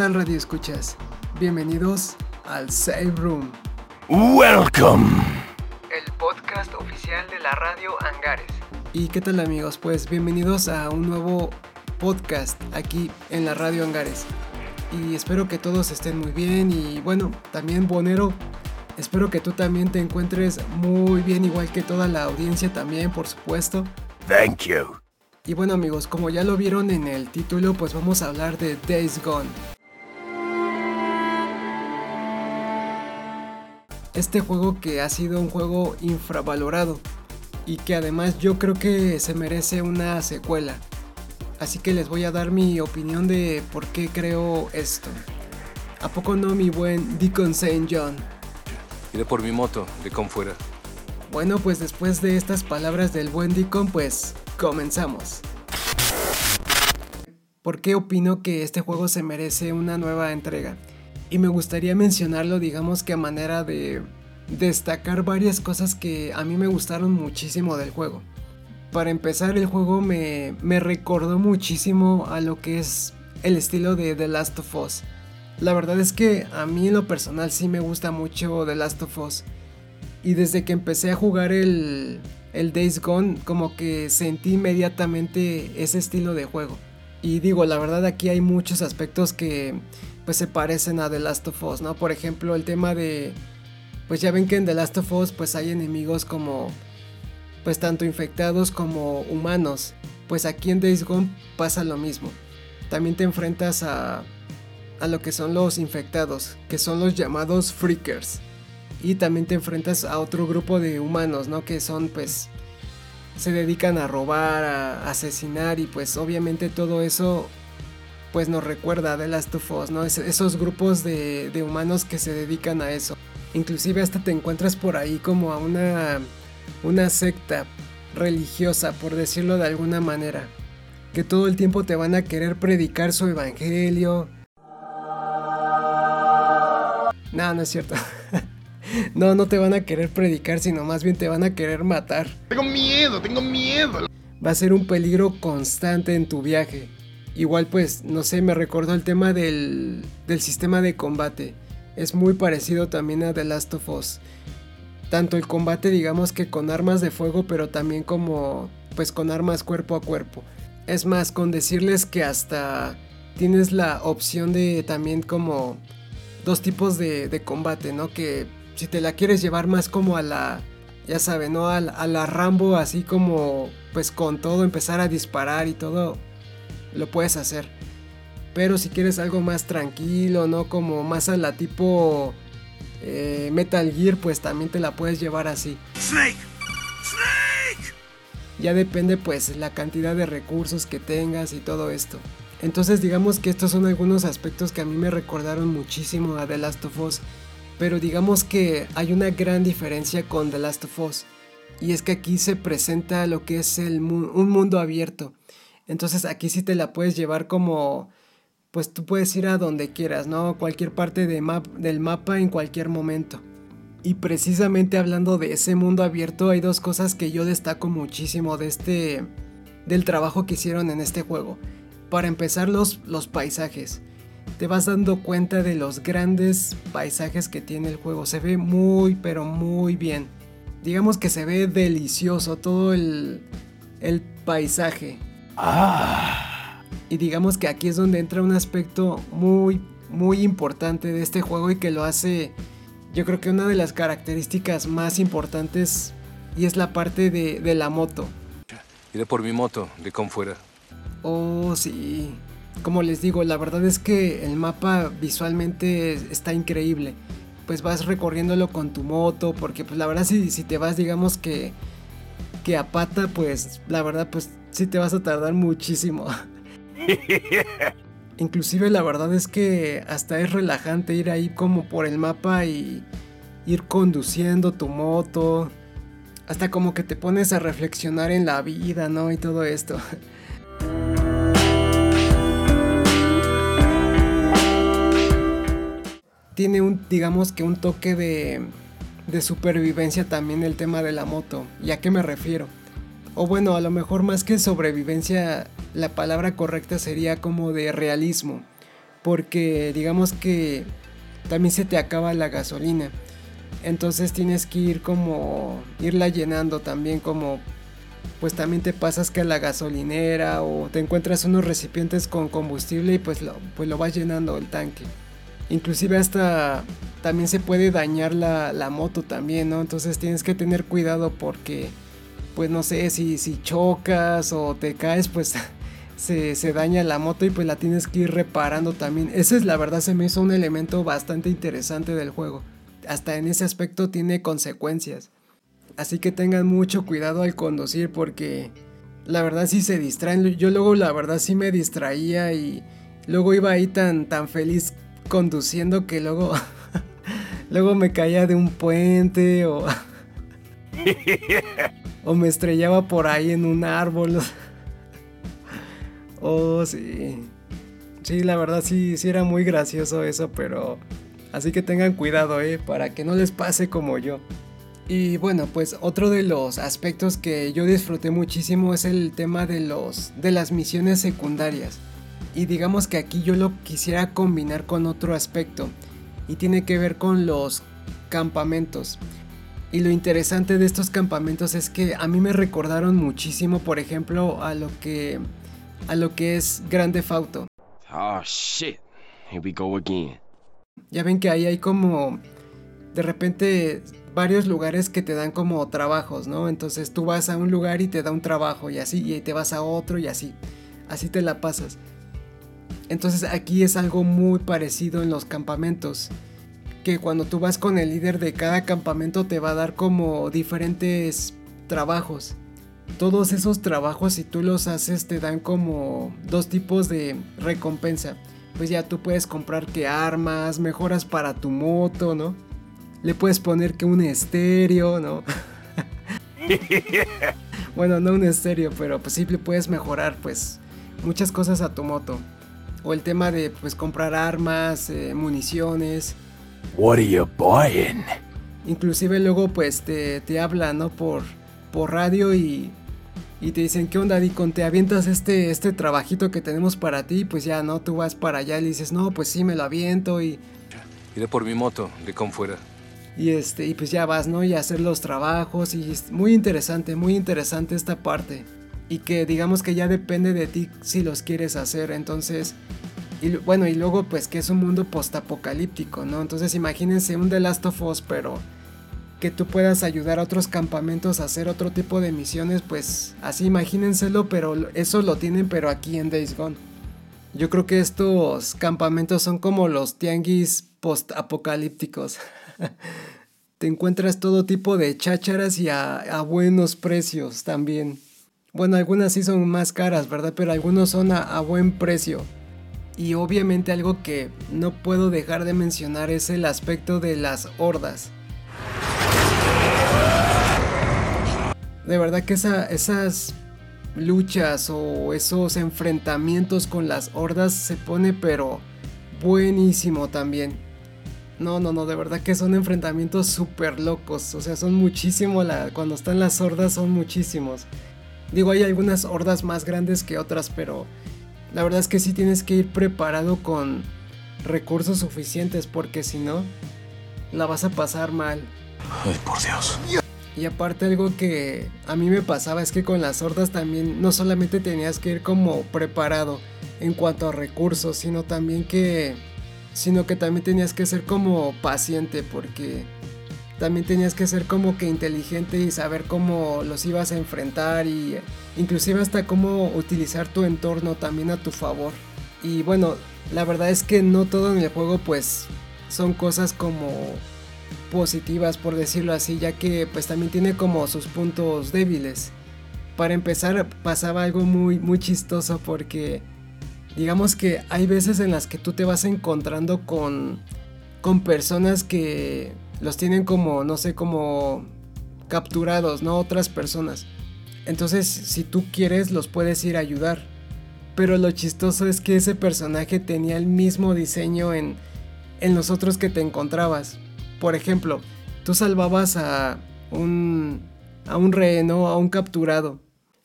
tal radio escuchas? Bienvenidos al Save Room. Welcome. El podcast oficial de la radio Angares. ¿Y qué tal amigos? Pues bienvenidos a un nuevo podcast aquí en la radio Angares. Y espero que todos estén muy bien y bueno, también Bonero, espero que tú también te encuentres muy bien igual que toda la audiencia también, por supuesto. Thank you. Y bueno amigos, como ya lo vieron en el título, pues vamos a hablar de Days Gone. Este juego que ha sido un juego infravalorado y que además yo creo que se merece una secuela. Así que les voy a dar mi opinión de por qué creo esto. ¿A poco no mi buen Deacon St. John? Iré por mi moto, de con fuera. Bueno, pues después de estas palabras del buen Deacon, pues Comenzamos. ¿Por qué opino que este juego se merece una nueva entrega? Y me gustaría mencionarlo, digamos que a manera de destacar varias cosas que a mí me gustaron muchísimo del juego. Para empezar, el juego me, me recordó muchísimo a lo que es el estilo de The Last of Us. La verdad es que a mí en lo personal sí me gusta mucho The Last of Us. Y desde que empecé a jugar el, el Days Gone, como que sentí inmediatamente ese estilo de juego. Y digo, la verdad aquí hay muchos aspectos que pues se parecen a The Last of Us, ¿no? Por ejemplo, el tema de pues ya ven que en The Last of Us pues hay enemigos como pues tanto infectados como humanos. Pues aquí en Days Gone pasa lo mismo. También te enfrentas a a lo que son los infectados, que son los llamados freakers y también te enfrentas a otro grupo de humanos, ¿no? Que son pues se dedican a robar, a asesinar y pues obviamente todo eso pues nos recuerda de Last of Us, ¿no? esos grupos de, de, humanos que se dedican a eso. Inclusive hasta te encuentras por ahí como a una, una secta religiosa, por decirlo de alguna manera. Que todo el tiempo te van a querer predicar su evangelio. No, no es cierto. No, no te van a querer predicar, sino más bien te van a querer matar. Tengo miedo, tengo miedo. Va a ser un peligro constante en tu viaje. Igual pues, no sé, me recordó el tema del, del sistema de combate. Es muy parecido también a The Last of Us. Tanto el combate digamos que con armas de fuego, pero también como pues con armas cuerpo a cuerpo. Es más, con decirles que hasta tienes la opción de también como dos tipos de, de combate, ¿no? Que si te la quieres llevar más como a la, ya saben, ¿no? A la, Rambo, así como, pues con todo, empezar a disparar y todo, lo puedes hacer. Pero si quieres algo más tranquilo, ¿no? Como más a la tipo eh, Metal Gear, pues también te la puedes llevar así. Snake. Snake. Ya depende pues la cantidad de recursos que tengas y todo esto. Entonces digamos que estos son algunos aspectos que a mí me recordaron muchísimo a The Last of Us pero digamos que hay una gran diferencia con The Last of Us. Y es que aquí se presenta lo que es el un mundo abierto. Entonces aquí sí te la puedes llevar como... Pues tú puedes ir a donde quieras, ¿no? Cualquier parte del mapa en cualquier momento. Y precisamente hablando de ese mundo abierto hay dos cosas que yo destaco muchísimo de este... del trabajo que hicieron en este juego. Para empezar los, los paisajes te vas dando cuenta de los grandes paisajes que tiene el juego. Se ve muy, pero muy bien. Digamos que se ve delicioso todo el, el paisaje. Ah. Y digamos que aquí es donde entra un aspecto muy, muy importante de este juego y que lo hace, yo creo que una de las características más importantes y es la parte de, de la moto. Iré por mi moto, de con fuera. Oh, sí como les digo, la verdad es que el mapa visualmente está increíble. Pues vas recorriéndolo con tu moto, porque pues la verdad si, si te vas digamos que, que a pata, pues la verdad pues sí te vas a tardar muchísimo. Inclusive la verdad es que hasta es relajante ir ahí como por el mapa y ir conduciendo tu moto. Hasta como que te pones a reflexionar en la vida, ¿no? Y todo esto. tiene un, digamos que un toque de, de supervivencia también el tema de la moto. ¿Y a qué me refiero? O bueno, a lo mejor más que sobrevivencia, la palabra correcta sería como de realismo. porque digamos que también se te acaba la gasolina. Entonces tienes que ir como irla llenando también como pues también te pasas que a la gasolinera o te encuentras unos recipientes con combustible y pues lo, pues lo vas llenando el tanque. Inclusive hasta también se puede dañar la, la moto también, ¿no? Entonces tienes que tener cuidado porque pues no sé, si, si chocas o te caes pues se, se, daña la moto y pues la tienes que ir reparando también. Ese es la verdad, se me hizo un elemento bastante interesante del juego. Hasta en ese aspecto tiene consecuencias. Así que tengan mucho cuidado al conducir porque la verdad sí se distraen. Yo luego la verdad sí me distraía y luego iba ahí tan, tan feliz conduciendo que luego, luego me caía de un puente o, o me estrellaba por ahí en un árbol. oh, sí. Sí, la verdad sí, sí era muy gracioso eso, pero... Así que tengan cuidado, eh, para que no les pase como yo. Y bueno, pues otro de los aspectos que yo disfruté muchísimo es el tema de los de las misiones secundarias. Y digamos que aquí yo lo quisiera combinar con otro aspecto y tiene que ver con los campamentos. Y lo interesante de estos campamentos es que a mí me recordaron muchísimo, por ejemplo, a lo que a lo que es Grande Fauto. Oh shit. Here we go again. Ya ven que ahí hay como de repente varios lugares que te dan como trabajos, ¿no? Entonces tú vas a un lugar y te da un trabajo y así, y te vas a otro y así. Así te la pasas. Entonces aquí es algo muy parecido en los campamentos. Que cuando tú vas con el líder de cada campamento te va a dar como diferentes trabajos. Todos esos trabajos si tú los haces te dan como dos tipos de recompensa. Pues ya tú puedes comprar que armas, mejoras para tu moto, ¿no? Le puedes poner que un estéreo, ¿no? bueno, no un estéreo, pero pues sí le puedes mejorar pues muchas cosas a tu moto. O el tema de pues comprar armas, eh, municiones. What are you buying? Inclusive luego pues te, te hablan, ¿no? Por, por radio y, y te dicen, ¿qué onda, Dicon? Te avientas este, este trabajito que tenemos para ti, pues ya, ¿no? Tú vas para allá y le dices, no, pues sí, me lo aviento y... Iré por mi moto, de con fuera. Y este, y pues ya vas, ¿no? Y hacer los trabajos. Y es muy interesante, muy interesante esta parte. Y que digamos que ya depende de ti si los quieres hacer. Entonces. Y bueno, y luego pues que es un mundo postapocalíptico, ¿no? Entonces imagínense un The Last of Us, pero que tú puedas ayudar a otros campamentos a hacer otro tipo de misiones, pues así imagínenselo, pero eso lo tienen pero aquí en Days Gone. Yo creo que estos campamentos son como los tianguis postapocalípticos. Te encuentras todo tipo de chácharas y a, buenos precios también. Bueno, algunas sí son más caras, ¿verdad? Pero algunos son a, a buen precio. Y obviamente algo que no puedo dejar de mencionar es el aspecto de las hordas. De verdad que esa, esas luchas o esos enfrentamientos con las hordas se pone pero buenísimo también. No, no, no, de verdad que son enfrentamientos súper locos. O sea, son muchísimos. cuando están las hordas son muchísimos. Digo, hay algunas hordas más grandes que otras, pero la verdad es que sí tienes que ir preparado con recursos suficientes porque si no, la vas a pasar mal. Ay, por Dios. Y aparte algo que a mí me pasaba es que con las hordas también no solamente tenías que ir como preparado en cuanto a recursos, sino también que sino que también tenías que ser como paciente porque también tenías que ser como que inteligente y saber cómo los ibas a enfrentar y inclusive hasta cómo utilizar tu entorno también a tu favor. Y bueno, la verdad es que no todo en el juego pues son cosas como positivas por decirlo así, ya que pues también tiene como sus puntos débiles. Para empezar pasaba algo muy muy chistoso porque digamos que hay veces en las que tú te vas encontrando con, con personas que los tienen como, no sé, como capturados, ¿no? Otras personas. Entonces, si tú quieres, los puedes ir a ayudar. Pero lo chistoso es que ese personaje tenía el mismo diseño en, en los otros que te encontrabas. Por ejemplo, tú salvabas a un, a un rehén, A un capturado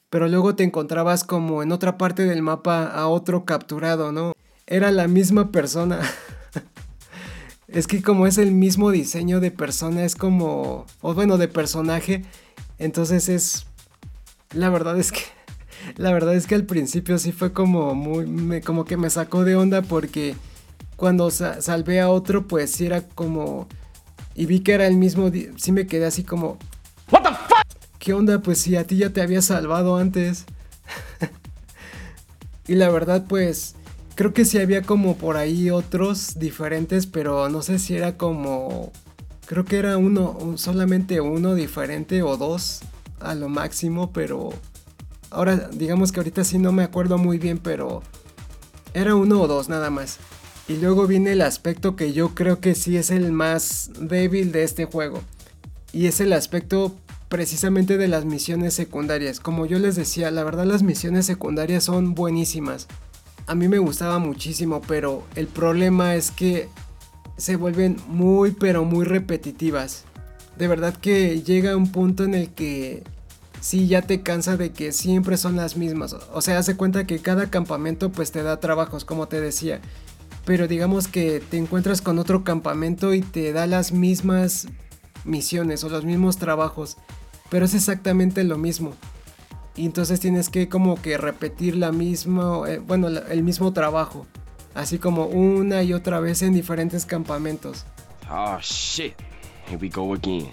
pero luego te encontrabas como en otra parte del mapa a otro capturado, ¿no? era la misma persona. es que como es el mismo diseño de persona, es como, o bueno, de personaje, entonces es, la verdad es que, la verdad es que al principio sí fue como muy, como que me sacó de onda porque cuando salvé a otro, pues sí era como, y vi que era el mismo, sí me quedé así como, What the fuck? ¿Qué onda? Pues si a ti ya te había salvado antes. y la verdad, pues creo que sí había como por ahí otros diferentes, pero no sé si era como... Creo que era uno, solamente uno diferente o dos a lo máximo, pero... Ahora, digamos que ahorita sí no me acuerdo muy bien, pero... Era uno o dos nada más. Y luego viene el aspecto que yo creo que sí es el más débil de este juego. Y es el aspecto precisamente de las misiones secundarias. Como yo les decía, la verdad las misiones secundarias son buenísimas a mí me gustaba muchísimo, pero el problema es que se vuelven muy pero muy repetitivas. De verdad que llega un punto en el que sí ya te cansa de que siempre son las mismas. O sea, hace cuenta que cada campamento pues te da trabajos, como te decía. Pero digamos que te encuentras con otro campamento y te da las mismas misiones o los mismos trabajos. Pero es exactamente lo mismo y entonces tienes que como que repetir la misma, eh, bueno, el mismo trabajo, así como una y otra vez en diferentes campamentos. Oh shit, here we go again.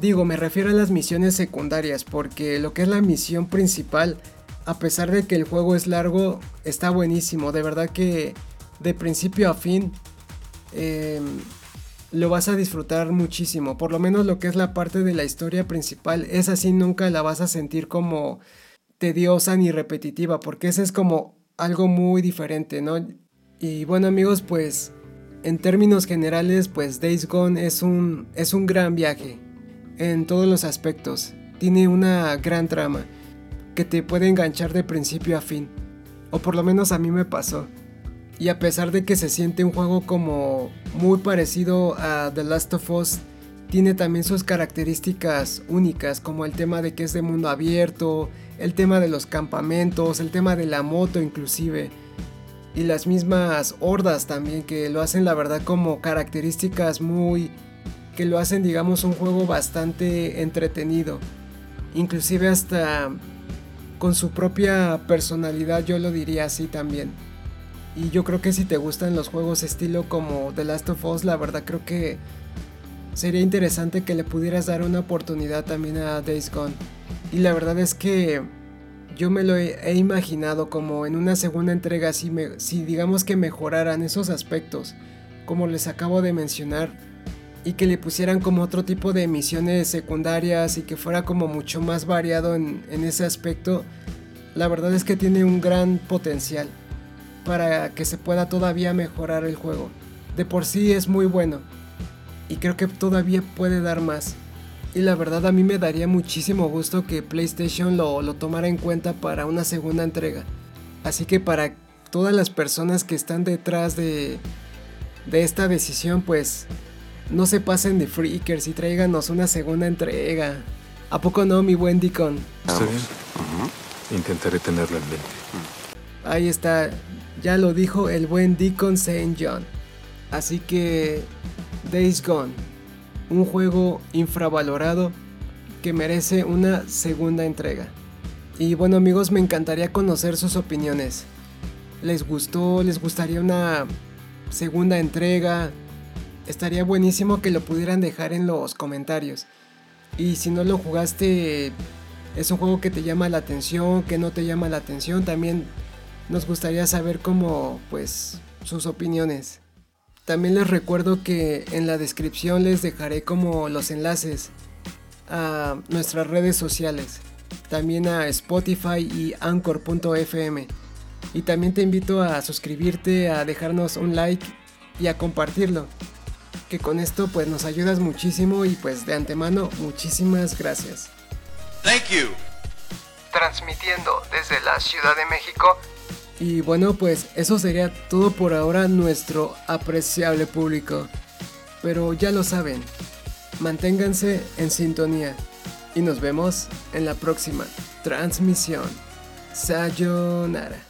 Digo, me refiero a las misiones secundarias, porque lo que es la misión principal, a pesar de que el juego es largo, está buenísimo, de verdad que de principio a fin em, lo vas a disfrutar muchísimo, por lo menos lo que es la parte de la historia principal, es así, nunca la vas a sentir como tediosa ni repetitiva, porque ese es como algo muy diferente, ¿no? Y bueno amigos, pues en términos generales, pues Days Gone es un, es un gran viaje en todos los aspectos. Tiene una gran trama que te puede enganchar de principio a fin, o por lo menos a mí me pasó. Y a pesar de que se siente un juego como muy parecido a The Last of Us, tiene también sus características únicas, como el tema de que es de mundo abierto, el tema de los campamentos, el tema de la moto inclusive, y las mismas hordas también, que lo hacen la verdad como características muy... que lo hacen digamos un juego bastante entretenido, inclusive hasta con su propia personalidad, yo lo diría así también. Y yo creo que si te gustan los juegos estilo como The Last of Us, la verdad creo que sería interesante que le pudieras dar una oportunidad también a Days Gone. Y la verdad es que yo me lo he, imaginado como en una segunda entrega, si, me, si digamos que mejoraran esos aspectos, como les acabo de mencionar, y que le pusieran como otro tipo de misiones secundarias y que fuera como mucho más variado en, en ese aspecto, la verdad es que tiene un gran potencial para que se pueda todavía mejorar el juego. De por sí es muy bueno y creo que todavía puede dar más. Y la verdad a mí me daría muchísimo gusto que PlayStation lo, lo tomara en cuenta para una segunda entrega. Así que para todas las personas que están detrás de, de esta decisión, pues no se pasen de freakers y tráiganos una segunda entrega. ¿A poco no, mi buen Deacon? Está bien. Intentaré tenerlo en mente. Ahí está, ya lo dijo el buen Deacon St. John. Así que Days Gone, un juego infravalorado que merece una segunda entrega. Y bueno amigos, me encantaría conocer sus opiniones. ¿Les gustó? ¿Les gustaría una segunda entrega? Estaría buenísimo que lo pudieran dejar en los comentarios. Y si no lo jugaste, es un juego que te llama la atención, que no te llama la atención, también nos gustaría saber cómo, pues, sus opiniones. También les recuerdo que en la descripción les dejaré como los enlaces a nuestras redes sociales, también a Spotify y Anchor.fm. Y también te invito a suscribirte, a dejarnos un like y a compartirlo. Que con esto pues nos ayudas muchísimo y pues de antemano muchísimas gracias. Thank you. Transmitiendo desde la Ciudad de México y bueno, pues eso sería todo por ahora nuestro apreciable público. Pero ya lo saben, manténganse en sintonía y nos vemos en la próxima transmisión. Sayonara.